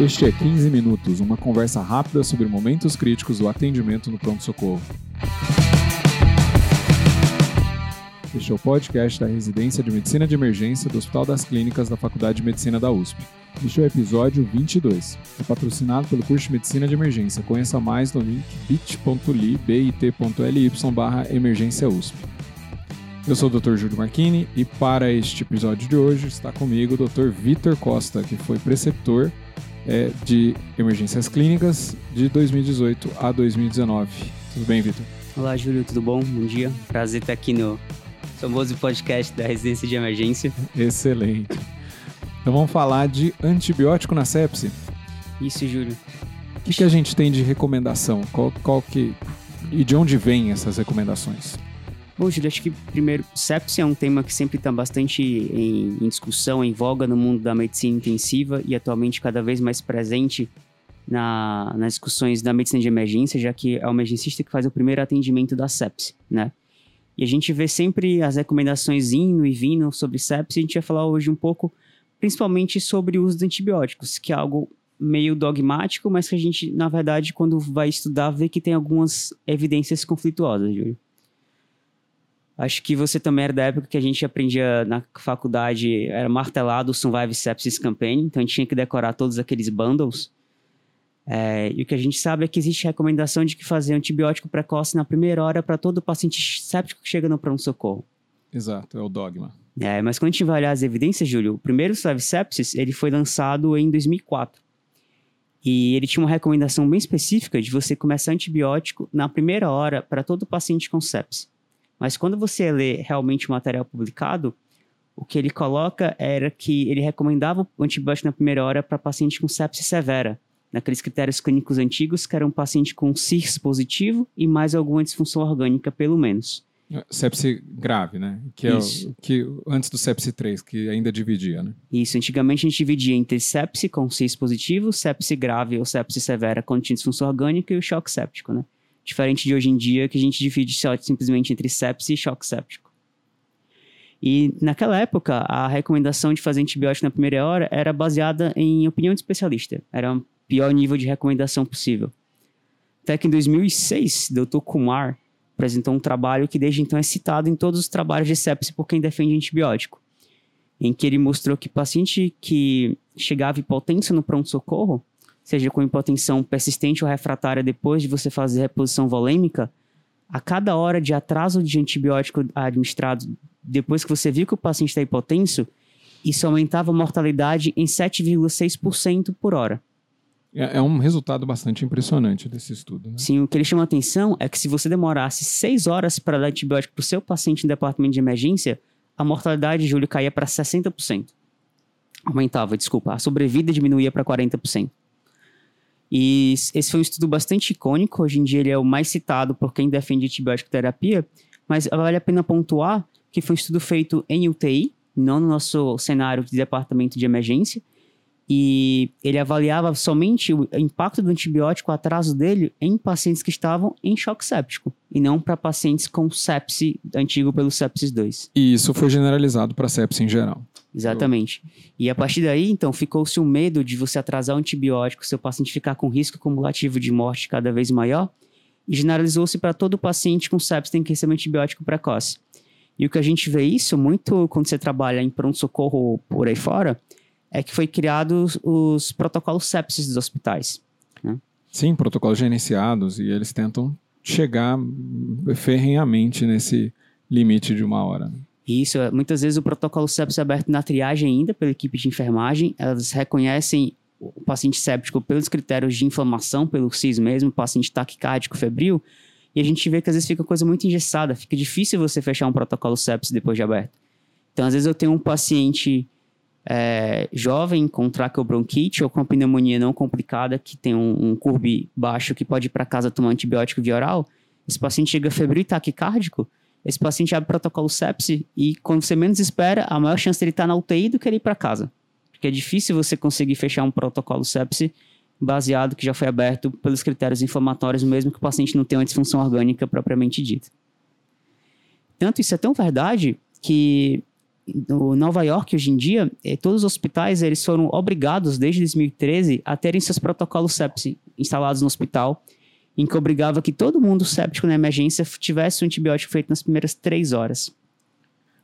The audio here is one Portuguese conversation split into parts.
Este é 15 Minutos, uma conversa rápida sobre momentos críticos do atendimento no pronto-socorro. Este é o podcast da Residência de Medicina de Emergência do Hospital das Clínicas da Faculdade de Medicina da USP. Este é o episódio 22. É patrocinado pelo curso de Medicina de Emergência. Conheça mais no link bit.ly bit.ly barra emergência USP. Eu sou o Dr. Júlio Marchini e para este episódio de hoje está comigo o Dr. Vitor Costa, que foi preceptor é, de emergências clínicas de 2018 a 2019. Tudo bem, Vitor? Olá, Júlio, tudo bom? Bom dia. Prazer estar aqui no famoso podcast da residência de emergência. Excelente. Então vamos falar de antibiótico na sepse. Isso, Júlio. O que, que a gente tem de recomendação? Qual, qual que e de onde vêm essas recomendações? Bom, Júlio, acho que primeiro, sepsia é um tema que sempre está bastante em, em, discussão, em voga no mundo da medicina intensiva e atualmente cada vez mais presente na, nas discussões da medicina de emergência, já que é o emergencista que faz o primeiro atendimento da sepsia, né? E a gente vê sempre as recomendações indo e vindo sobre sepsia, a gente vai falar hoje um pouco, principalmente sobre o uso de antibióticos, que é algo meio dogmático, mas que a gente, na verdade, quando vai estudar, vê que tem algumas evidências conflituosas, Júlio. Acho que você também era da época que a gente aprendia na faculdade, era martelado o Survive Sepsis Campaign, então a gente tinha que decorar todos aqueles bundles. É, e o que a gente sabe é que existe recomendação de que fazer antibiótico precoce na primeira hora para todo paciente séptico que chega no pronto-socorro. Exato, é o dogma. É, mas quando a gente vai olhar as evidências, Júlio, o primeiro Survive Sepsis, ele foi lançado em 2004. E ele tinha uma recomendação bem específica de você começar antibiótico na primeira hora para todo paciente com sepsis. Mas quando você lê realmente o material publicado, o que ele coloca era que ele recomendava o antibiótico na primeira hora para paciente com sepsis severa, naqueles critérios clínicos antigos, que era um paciente com CIRS positivo e mais alguma disfunção orgânica, pelo menos. Sepse grave, né? Que é o, que antes do sepse 3, que ainda dividia, né? Isso, antigamente a gente dividia entre sepse com CIS positivo, sepse grave ou sepse severa com disfunção orgânica e o choque séptico, né? Diferente de hoje em dia, que a gente divide simplesmente entre sepse e choque séptico. E naquela época, a recomendação de fazer antibiótico na primeira hora era baseada em opinião de especialista. Era o pior nível de recomendação possível. Até que em 2006, Dr. Kumar apresentou um trabalho que desde então é citado em todos os trabalhos de sepse por quem defende antibiótico, em que ele mostrou que paciente que chegava hipotenso no pronto-socorro seja com hipotensão persistente ou refratária depois de você fazer reposição volêmica, a cada hora de atraso de antibiótico administrado depois que você viu que o paciente está hipotenso, isso aumentava a mortalidade em 7,6% por hora. É, é, um resultado bastante impressionante desse estudo. Né? Sim, o que ele chama atenção é que se você demorasse 6 horas para dar antibiótico para o seu paciente no departamento de emergência, a mortalidade, Júlio, caía para 60%. Aumentava, desculpa, a sobrevida diminuía para 40%. E esse foi um estudo bastante icônico. Hoje em dia ele é o mais citado por quem defende antibiótico terapia, mas vale a pena pontuar que foi um estudo feito em UTI, não no nosso cenário de departamento de emergência, e ele avaliava somente o impacto do antibiótico, o atraso dele, em pacientes que estavam em choque séptico, e não para pacientes com sepse antigo pelo sepsis 2. E isso foi generalizado para sepse em geral. Exatamente. E a partir daí, então, ficou-se o medo de você atrasar o antibiótico, seu paciente ficar com risco cumulativo de morte cada vez maior, e generalizou-se para todo paciente com sepsis tem que receber antibiótico precoce. E o que a gente vê isso muito quando você trabalha em pronto-socorro por aí fora, é que foi criados os protocolos sepsis dos hospitais. Né? Sim, protocolos gerenciados, e eles tentam chegar ferrenhamente nesse limite de uma hora. Isso, é, muitas vezes o protocolo sepsis é aberto na triagem ainda pela equipe de enfermagem, elas reconhecem o paciente séptico pelos critérios de inflamação, pelo CIS mesmo, paciente taquicárdico, febril, e a gente vê que às vezes fica coisa muito engessada, fica difícil você fechar um protocolo sepsis depois de aberto. Então, às vezes eu tenho um paciente é, jovem com traqueobronquite ou com pneumonia não complicada, que tem um, um baixo, que pode ir para casa tomar antibiótico via oral, esse paciente chega febril e taquicárdico, esse paciente abre protocolo sepse e quando você menos espera, a maior chance dele estar tá na UTI do que ele ir para casa. Porque é difícil você conseguir fechar um protocolo sepse baseado que já foi aberto pelos critérios inflamatórios, mesmo que o paciente não tenha uma disfunção orgânica propriamente dita. Tanto isso é tão verdade que no Nova York, hoje em dia, eh, todos os hospitais eles foram obrigados, desde 2013, a terem seus protocolos sepsi instalados no hospital, em que obrigava que todo mundo séptico na emergência tivesse o antibiótico feito nas primeiras três horas.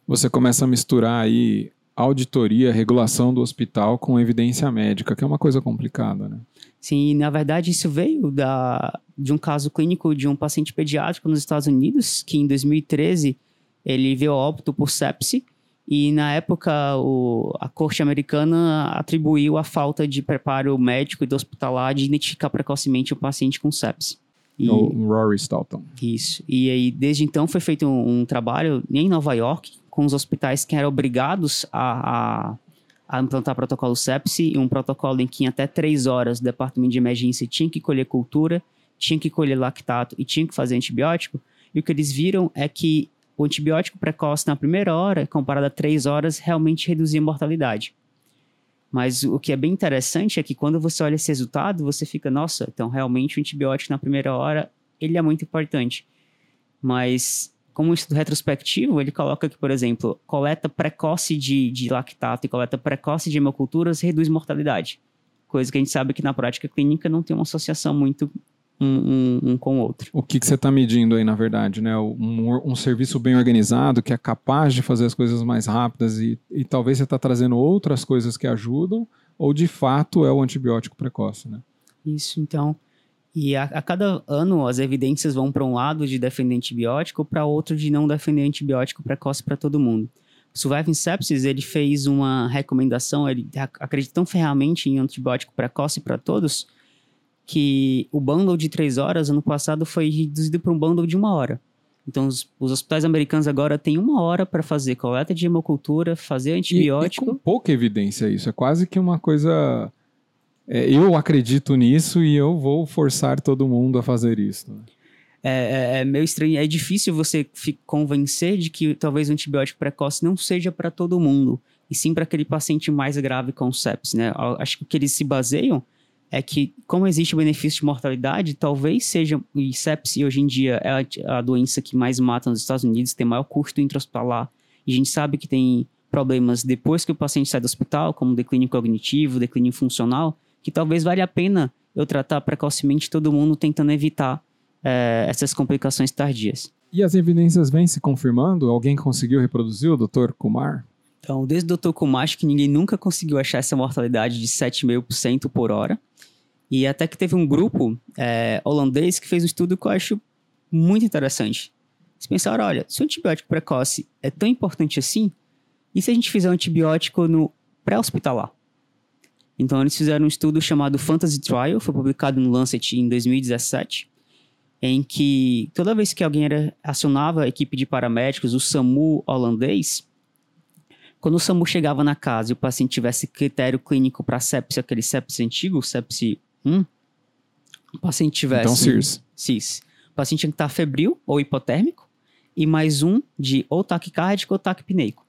Você começa a misturar aí auditoria, regulação do hospital com evidência médica, que é uma coisa complicada, né? Sim, na verdade isso veio da, de um caso clínico de um paciente pediátrico nos Estados Unidos, que em 2013 ele veio óbito por sepse, e na época o, a corte americana atribuiu a falta de preparo médico e do hospitalar de identificar precocemente o paciente com sepse. E, o Rory Stoughton. Isso. E aí, desde então, foi feito um, um trabalho em Nova York, com os hospitais que eram obrigados a, a, a implantar protocolo sepsi, um protocolo em que em até três horas o departamento de emergência tinha que colher cultura, tinha que colher lactato e tinha que fazer antibiótico. E o que eles viram é que o antibiótico precoce na primeira hora, comparado a três horas, realmente reduzia a mortalidade. Mas o que é bem interessante é que quando você olha esse resultado, você fica, nossa, então realmente o antibiótico na primeira hora, ele é muito importante. Mas como um estudo retrospectivo, ele coloca que, por exemplo, coleta precoce de, de lactato e coleta precoce de hemoculturas reduz mortalidade. Coisa que a gente sabe que na prática clínica não tem uma associação muito um, um, um com o outro. O que, que você está medindo aí, na verdade, né? Um, um, serviço bem organizado que é capaz de fazer as coisas mais rápidas e, e talvez você está trazendo outras coisas que ajudam, ou de fato é o antibiótico precoce, né? Isso, então. E a, a cada ano as evidências vão para um lado de defender antibiótico para outro de não defender antibiótico precoce para todo mundo. O Surviving Sepsis, ele fez uma recomendação, ele acredita tão ferramente em antibiótico precoce para todos, que o bundle de três horas, ano passado, foi reduzido para um bundle de uma hora. Então, os, os, hospitais americanos agora têm uma hora para fazer coleta de hemocultura, fazer antibiótico. E, e com pouca evidência isso. É quase que uma coisa é, eu acredito nisso e eu vou forçar todo mundo a fazer isso. Né? É, é, é, meio estranho. É difícil você convencer de que talvez o antibiótico precoce não seja para todo mundo, e sim para aquele paciente mais grave com sepsis, né? Acho que o que eles se baseiam é que, como existe o benefício de mortalidade, talvez seja. E sepsis, hoje em dia, é a, a doença que mais mata nos Estados Unidos, tem maior custo intra-hospitalar, e a gente sabe que tem problemas depois que o paciente sai do hospital, como declínio cognitivo, declínio funcional que talvez valha a pena eu tratar precocemente todo mundo tentando evitar é, essas complicações tardias. E as evidências vêm se confirmando? Alguém conseguiu reproduzir o Dr. Kumar? Então, desde o Dr. Kumar, acho que ninguém nunca conseguiu achar essa mortalidade de 7,5% por hora. E até que teve um grupo é, holandês que fez um estudo que eu acho muito interessante. Eles pensaram, olha, se o antibiótico precoce é tão importante assim, e se a gente fizer um antibiótico no pré-hospitalar? Então eles fizeram um estudo chamado Fantasy Trial, foi publicado no Lancet em 2017, em que toda vez que alguém era, acionava a equipe de paramédicos, o SAMU holandês, quando o SAMU chegava na casa e o paciente tivesse critério clínico para sepsia, aquele sepsia antigo, sepsia 1, o paciente tivesse... Então, CIRS. CIS. O paciente tinha que estar febril ou hipotérmico e mais um de ou taquicárdico ou taquipneico.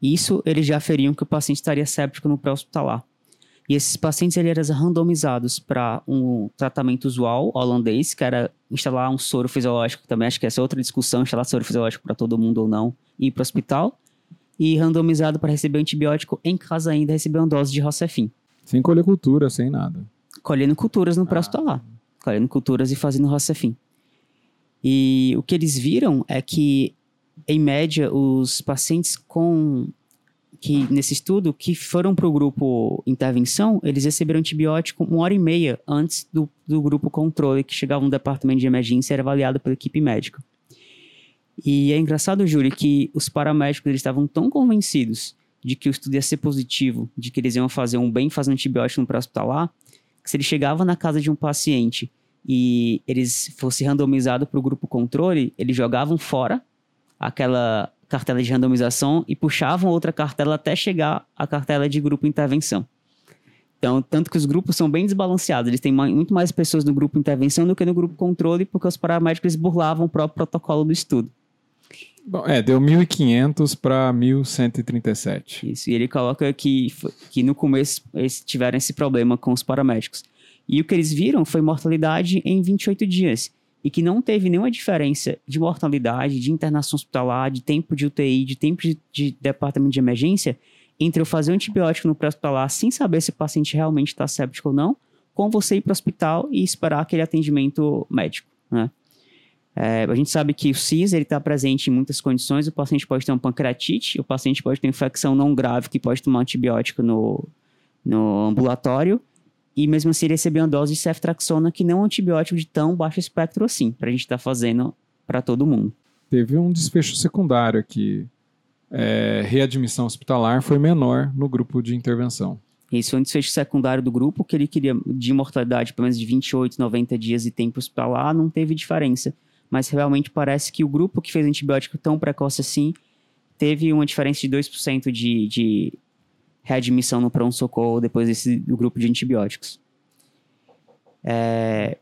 Isso eles já aferiam que o paciente estaria séptico no pré-hospitalar. E esses pacientes eles eram randomizados para um tratamento usual holandês, que era instalar um soro fisiológico, também acho que essa é outra discussão, instalar soro fisiológico para todo mundo ou não, e ir para o hospital, e randomizado para receber antibiótico em casa ainda, receber uma dose de Rocefin. Sem colher cultura, sem nada. Colhendo culturas no ah. pré-hospitalar. Colhendo culturas e fazendo Rocefin. E o que eles viram é que, em média, os pacientes com que nesse estudo que foram para o grupo intervenção, eles receberam antibiótico uma hora e meia antes do, do grupo controle, que chegava no departamento de emergência e era avaliado pela equipe médica. E é engraçado, Júlio, que os paramédicos eles estavam tão convencidos de que o estudo ia ser positivo, de que eles iam fazer um bem fazendo antibiótico no pré-hospitalar, se ele chegava na casa de um paciente e eles fossem randomizados para o grupo controle, eles jogavam fora aquela cartela de randomização e puxavam outra cartela até chegar à cartela de grupo intervenção. Então, tanto que os grupos são bem desbalanceados, eles têm muito mais pessoas no grupo intervenção do que no grupo controle, porque os paramédicos burlavam o próprio protocolo do estudo. Bom, é, deu 1.500 para 1.137. Isso, e ele coloca que, que no começo eles tiveram esse problema com os paramédicos. E o que eles viram foi mortalidade em 28 dias. e que não teve nenhuma diferença de mortalidade, de internação hospitalar, de tempo de UTI, de tempo de, de departamento de emergência, entre eu fazer um antibiótico no pré-hospitalar sem saber se o paciente realmente está séptico ou não, com você ir para o hospital e esperar aquele atendimento médico, né? É, a gente sabe que o CIS está presente em muitas condições. O paciente pode ter uma pancreatite, o paciente pode ter infecção não grave que pode tomar antibiótico no, no ambulatório e mesmo assim receber uma dose de ceftraxona que não é um antibiótico de tão baixo espectro assim, para a gente estar tá fazendo para todo mundo. Teve um desfecho secundário aqui. É, readmissão hospitalar foi menor no grupo de intervenção. Esse foi um desfecho secundário do grupo, que ele queria de mortalidade pelo menos de 28, 90 dias e tempo hospitalar, não teve diferença. Mas realmente parece que o grupo que fez antibiótico tão precoce assim teve uma diferença de 2% de, de readmissão no pronto-socorro depois desse do grupo de antibióticos. É,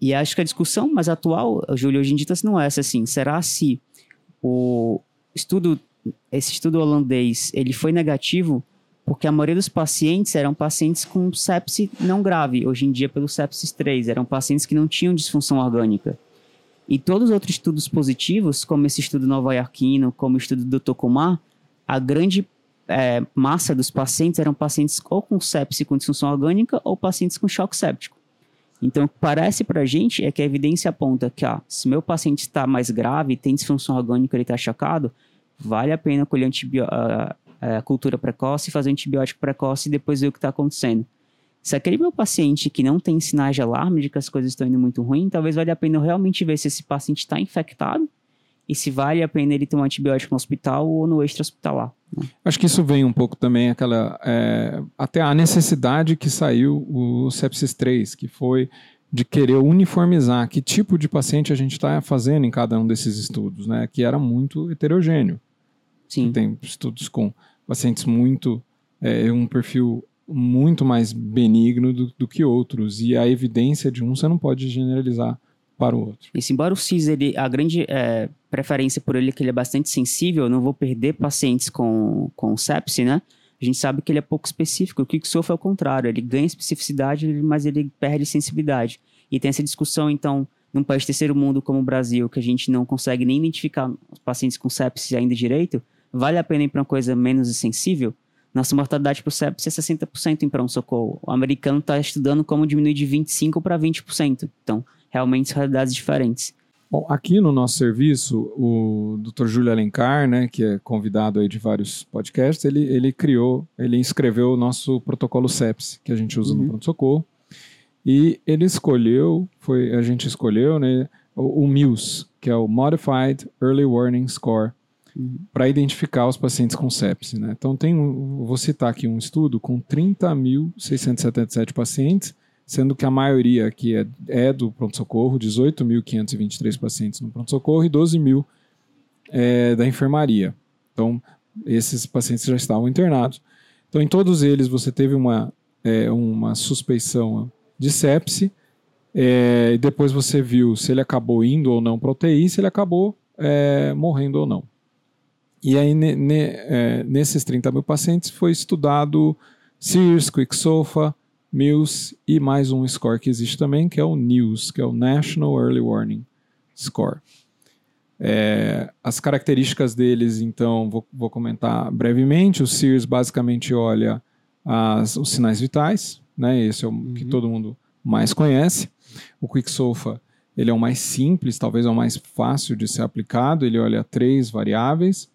e acho que a discussão mais atual, Júlio, hoje em dia está sendo essa, assim, será se o estudo, esse estudo holandês, ele foi negativo porque a maioria dos pacientes eram pacientes com sepse não grave, hoje em dia pelo sepsis 3, eram pacientes que não tinham disfunção orgânica. E todos os outros estudos positivos, como esse estudo nova-iorquino, como o estudo do Tokumar, a grande é, massa dos pacientes eram pacientes ou com sepse com disfunção orgânica ou pacientes com choque séptico. Então, o que parece para a gente é que a evidência aponta que, ó, se meu paciente está mais grave, tem disfunção orgânica, ele está chocado, vale a pena colher antibiótico é, cultura precoce, fazer antibiótico precoce e depois ver o que está acontecendo. Se aquele meu paciente que não tem sinais de alarme de que as coisas estão indo muito ruim, talvez valha a pena eu realmente ver se esse paciente está infectado e se vale a pena ele tomar um antibiótico no hospital ou no extra-hospitalar. Né? Acho que isso vem um pouco também aquela é, até a necessidade que saiu o sepsis 3, que foi de querer uniformizar que tipo de paciente a gente está fazendo em cada um desses estudos, né? Que era muito heterogêneo. Sim. Tem estudos com pacientes muito. É, um perfil muito mais benigno do, do, que outros. E a evidência de um você não pode generalizar para o outro. E embora o CIS, ele, a grande é, preferência por ele é que ele é bastante sensível, eu não vou perder pacientes com, com sepse, né? A gente sabe que ele é pouco específico. O Kicksoft é o contrário, ele ganha especificidade, mas ele perde sensibilidade. E tem essa discussão, então, num país terceiro mundo como o Brasil, que a gente não consegue nem identificar os pacientes com sepsis ainda direito, vale a pena ir para uma coisa menos sensível? Nossa mortalidade por sepsis é 60% em pronto-socorro. O americano está estudando como diminuir de 25% para 20%. Então, realmente são realidades diferentes. Bom, aqui no nosso serviço, o Dr. Júlio Alencar, né, que é convidado aí de vários podcasts, ele, ele criou, ele escreveu o nosso protocolo sepsis, que a gente usa uhum. no pronto-socorro. E ele escolheu, foi a gente escolheu, né, o, o MILS, que é o Modified Early Warning Score, para identificar os pacientes com sepse. Né? Então, tem, vou citar aqui um estudo com 30.677 pacientes, sendo que a maioria aqui é, é do pronto-socorro, 18.523 pacientes no pronto-socorro e 12 mil é, da enfermaria. Então, esses pacientes já estavam internados. Então, em todos eles, você teve uma, é, uma suspeição de sepse, é, e depois você viu se ele acabou indo ou não para UTI, se ele acabou é, morrendo ou não. E aí, ne, ne, é, nesses 30 mil pacientes, foi estudado SEARS, QuickSOFA, MILS e mais um score que existe também, que é o NEWS, que é o National Early Warning Score. É, as características deles, então, vou, vou, comentar brevemente. O SEARS basicamente olha as, os sinais vitais, né? esse é o uhum. que todo mundo mais conhece. O QuickSOFA ele é o mais simples, talvez é o mais fácil de ser aplicado. Ele olha três variáveis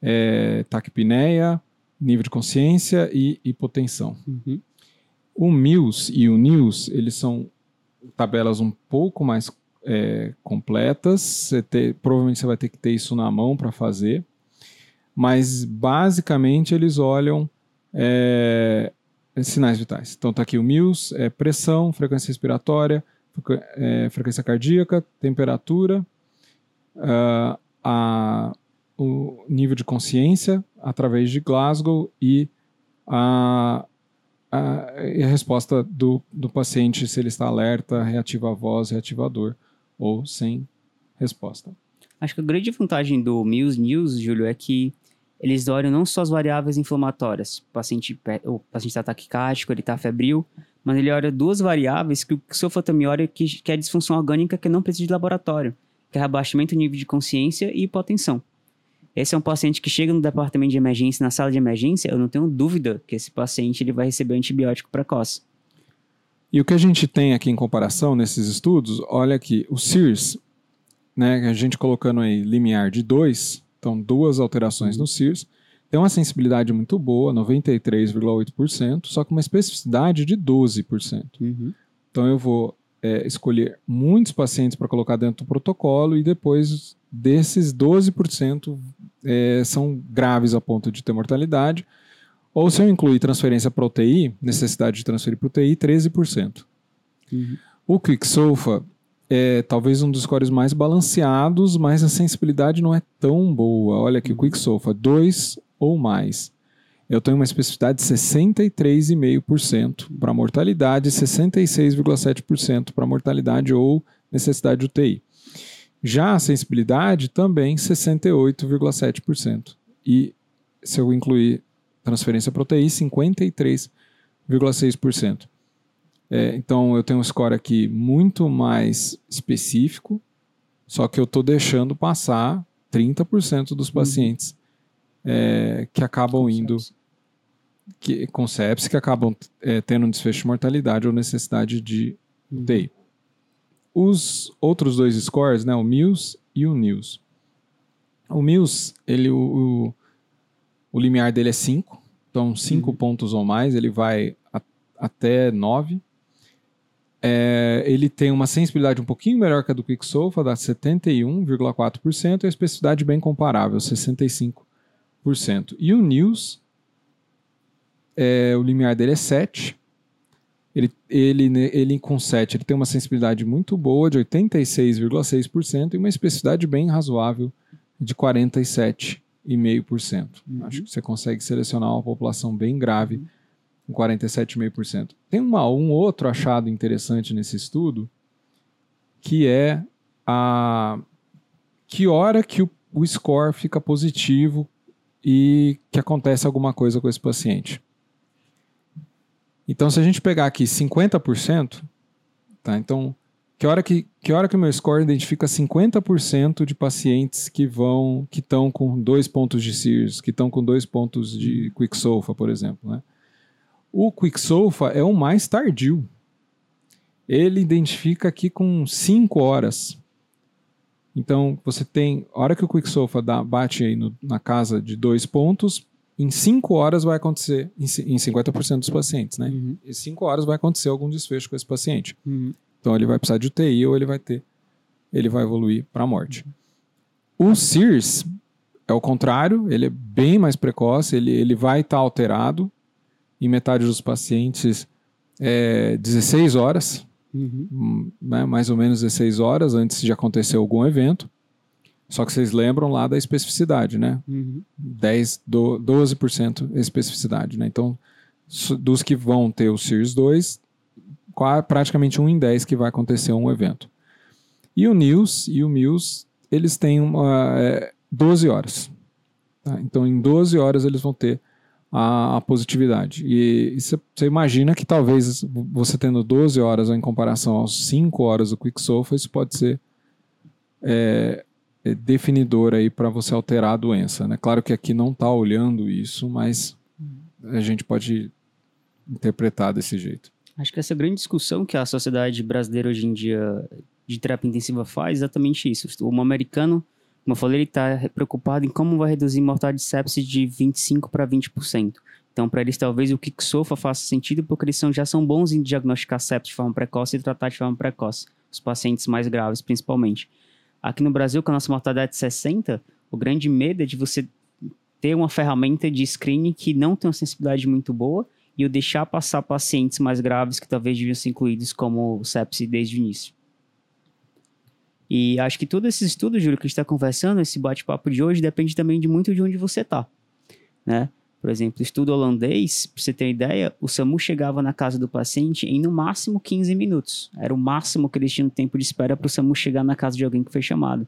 é, taquipneia, nível de consciência e hipotensão. Uhum. O MILS e o NILS, eles são tabelas um pouco mais é, completas. Você ter, provavelmente você vai ter que ter isso na mão para fazer. Mas, basicamente, eles olham é, sinais vitais. Então, está aqui o MILS, é pressão, frequência respiratória, é, frequência cardíaca, temperatura, uh, a o nível de consciência através de Glasgow e a, a, a resposta do, do paciente se ele está alerta, reativa a voz, reativa a dor ou sem resposta. Acho que a grande vantagem do Muse News, Júlio, é que eles olham não só as variáveis inflamatórias, o paciente está taquicárdico, ele está febril, mas ele olha duas variáveis que o também olha, que, que é disfunção orgânica que não precisa de laboratório, que é abaixamento do nível de consciência e hipotensão. Esse é um paciente que chega no departamento de emergência, na sala de emergência, eu não tenho dúvida que esse paciente ele vai receber antibiótico precoce. E o que a gente tem aqui em comparação nesses estudos, olha aqui, o SIRS, né, a gente colocando aí limiar de 2, então duas alterações no SIRS, tem uma sensibilidade muito boa, 93,8%, só com uma especificidade de 12%. Uhum. Então eu vou é, escolher muitos pacientes para colocar dentro do protocolo e depois desses 12% é, são graves a ponto de ter mortalidade. Ou se eu incluir transferência para UTI, necessidade de transferir para UTI, 13%. Uhum. O Quicksolfa é talvez um dos scores mais balanceados, mas a sensibilidade não é tão boa. Olha aqui, o Quicksolfa, 2 ou mais. Eu tenho uma especificidade de 63,5% para mortalidade e 66,7% para mortalidade ou necessidade de UTI. Já a sensibilidade também 68,7%. E se eu incluir transferência UTI, 53,6%. É, então eu tenho um score aqui muito mais específico, só que eu estou deixando passar 30% dos uhum. pacientes é, que acabam indo que, com sepsis, que acabam é, tendo um desfecho de mortalidade ou necessidade de UTI. Uhum. Os outros dois scores, né, o MILS e o NILS. O MILS, ele, o, o limiar dele é 5, então 5 uhum. pontos ou mais, ele vai a, até 9. É, ele tem uma sensibilidade um pouquinho melhor que a do Quicksolfa, dá 71,4%, e a especificidade bem comparável, 65%. E o News, é, o limiar dele é 7. Ele, ele, ele com 7 ele tem uma sensibilidade muito boa, de 86,6%, e uma especificidade bem razoável, de 47,5%. Uhum. Acho que você consegue selecionar uma população bem grave uhum. com 47,5%. Tem uma, um outro achado interessante nesse estudo, que é a que hora que o, o score fica positivo e que acontece alguma coisa com esse paciente. Então, se a gente pegar aqui 50%, tá? Então, que hora que, que hora que o meu score identifica 50% de pacientes que vão que estão com dois pontos de SIRS, que estão com dois pontos de Quicksolfa, por exemplo, né? O Quicksolfa é o mais tardio. Ele identifica aqui com 5 horas. Então, você tem. A hora que o Quicksofa dá, bate aí no, na casa de dois pontos, em 5 horas vai acontecer, em, em 50% dos pacientes, né? Uhum. Em 5 horas vai acontecer algum desfecho com esse paciente. Uhum. Então, ele vai precisar de UTI ou ele vai ter. Ele vai evoluir para a morte. O SIRS é o contrário, ele é bem mais precoce, ele, ele vai estar tá alterado. Em metade dos pacientes, é 16 horas uhum. né, mais ou menos 16 horas antes de acontecer algum evento. Só que vocês lembram lá da especificidade, né? Uhum. 10, do, 12% especificidade, né? Então, dos que vão ter o Series 2, praticamente 1 em 10 que vai acontecer um evento. E o News e o Mills, eles têm uma, é, 12 horas. Tá? Então, em 12 horas eles vão ter a, a positividade. E você imagina que talvez você tendo 12 horas em comparação aos 5 horas do Quicksilver, isso pode ser é definidor aí para você alterar a doença. Né? Claro que aqui não está olhando isso, mas a gente pode interpretar desse jeito. Acho que essa grande discussão que a sociedade brasileira hoje em dia de terapia intensiva faz é exatamente isso. O americano como eu falei, ele está preocupado em como vai reduzir a mortalidade de sepsis de 25% para 20%. Então, para eles, talvez o Kixofa faça sentido, porque eles são, já são bons em diagnosticar sepsis de forma precoce e tratar de forma precoce, os pacientes mais graves, principalmente. Aqui no Brasil, com a nossa mortalidade de 60%, o grande medo é de você ter uma ferramenta de screening que não tem uma sensibilidade muito boa e o deixar passar pacientes mais graves que talvez deviam ser incluídos como sepsis desde o início. E acho que todos esses estudos, Júlio, que a gente está conversando, esse bate-papo de hoje, depende também de muito de onde você está, né? Por exemplo, estudo holandês, para você ter ideia, o SAMU chegava na casa do paciente em no máximo 15 minutos. Era o máximo que eles tinham tempo de espera para o SAMU chegar na casa de alguém que foi chamado.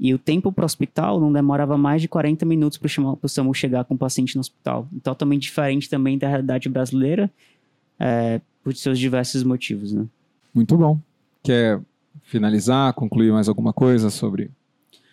E o tempo para o hospital não demorava mais de 40 minutos para o SAMU chegar com o paciente no hospital. Totalmente diferente também da realidade brasileira. É, por seus diversos motivos, né? Muito bom. Quer finalizar, concluir mais alguma coisa sobre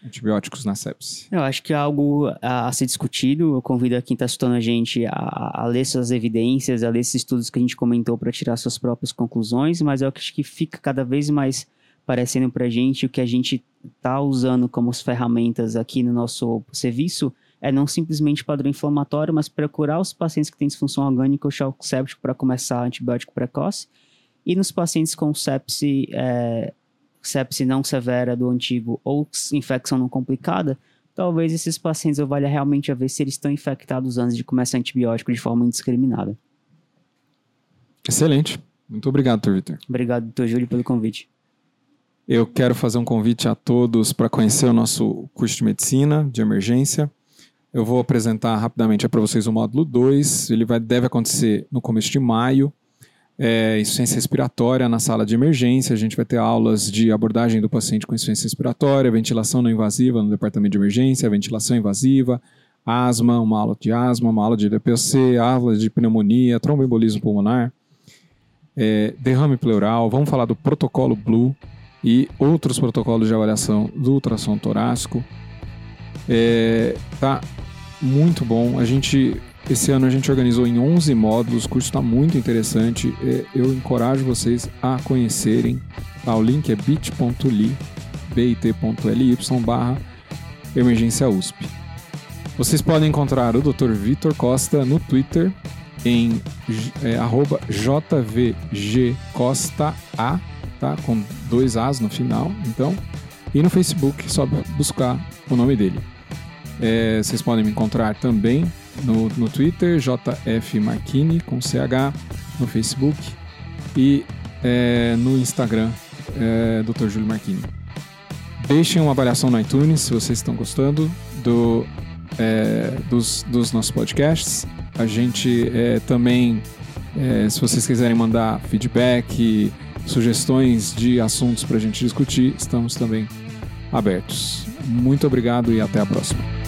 antibióticos na sepse? Eu acho que é algo a, a ser discutido. Eu convido a quem está escutando a gente a, a, ler essas evidências, a ler esses estudos que a gente comentou para tirar suas próprias conclusões, mas eu acho que fica cada vez mais parecendo para a gente o que a gente está usando como ferramentas aqui no nosso serviço é não simplesmente padrão inflamatório, mas procurar os pacientes que têm disfunção orgânica ou choque séptico para começar antibiótico precoce. E nos pacientes com sepse, é, sepse não severa do antigo ou infecção não complicada, talvez esses pacientes eu valha realmente a ver se eles estão infectados antes de começar antibiótico de forma indiscriminada. Excelente. Muito obrigado, Dr. Vitor. Obrigado, Dr. Júlio, pelo convite. Eu quero fazer um convite a todos para conhecer o nosso curso de medicina de emergência. Eu vou apresentar rapidamente para vocês o módulo 2. Ele vai, deve acontecer no começo de maio. É, insuficiência respiratória na sala de emergência. A gente vai ter aulas de abordagem do paciente com insuficiência respiratória, ventilação não invasiva no departamento de emergência, ventilação invasiva, asma, uma aula de asma, uma aula de DPC, aula de pneumonia, tromboembolismo pulmonar, é, derrame pleural. Vamos falar do protocolo Blue e outros protocolos de avaliação do ultrassom torácico. É, tá muito bom. A gente esse ano a gente organizou em 11 módulos, o curso está muito interessante. É, eu encorajo vocês a conhecerem. Tá, o link é bit.ly, bit.ly barra emergência USP. Vocês podem encontrar o Dr. Vitor Costa no Twitter em é, jvgcosta, tá? com dois As no final, então. E no Facebook, só buscar o nome dele. É, vocês podem me encontrar também no, no Twitter, JF Marquini, com CH, no Facebook e é, no Instagram, é, Dr. Júlio Marquini. Deixem uma avaliação no iTunes se vocês estão gostando do, é, dos, dos nossos podcasts. A gente é, também, é, se vocês quiserem mandar feedback, sugestões de assuntos para a gente discutir, estamos também abertos. Muito obrigado e até a próxima.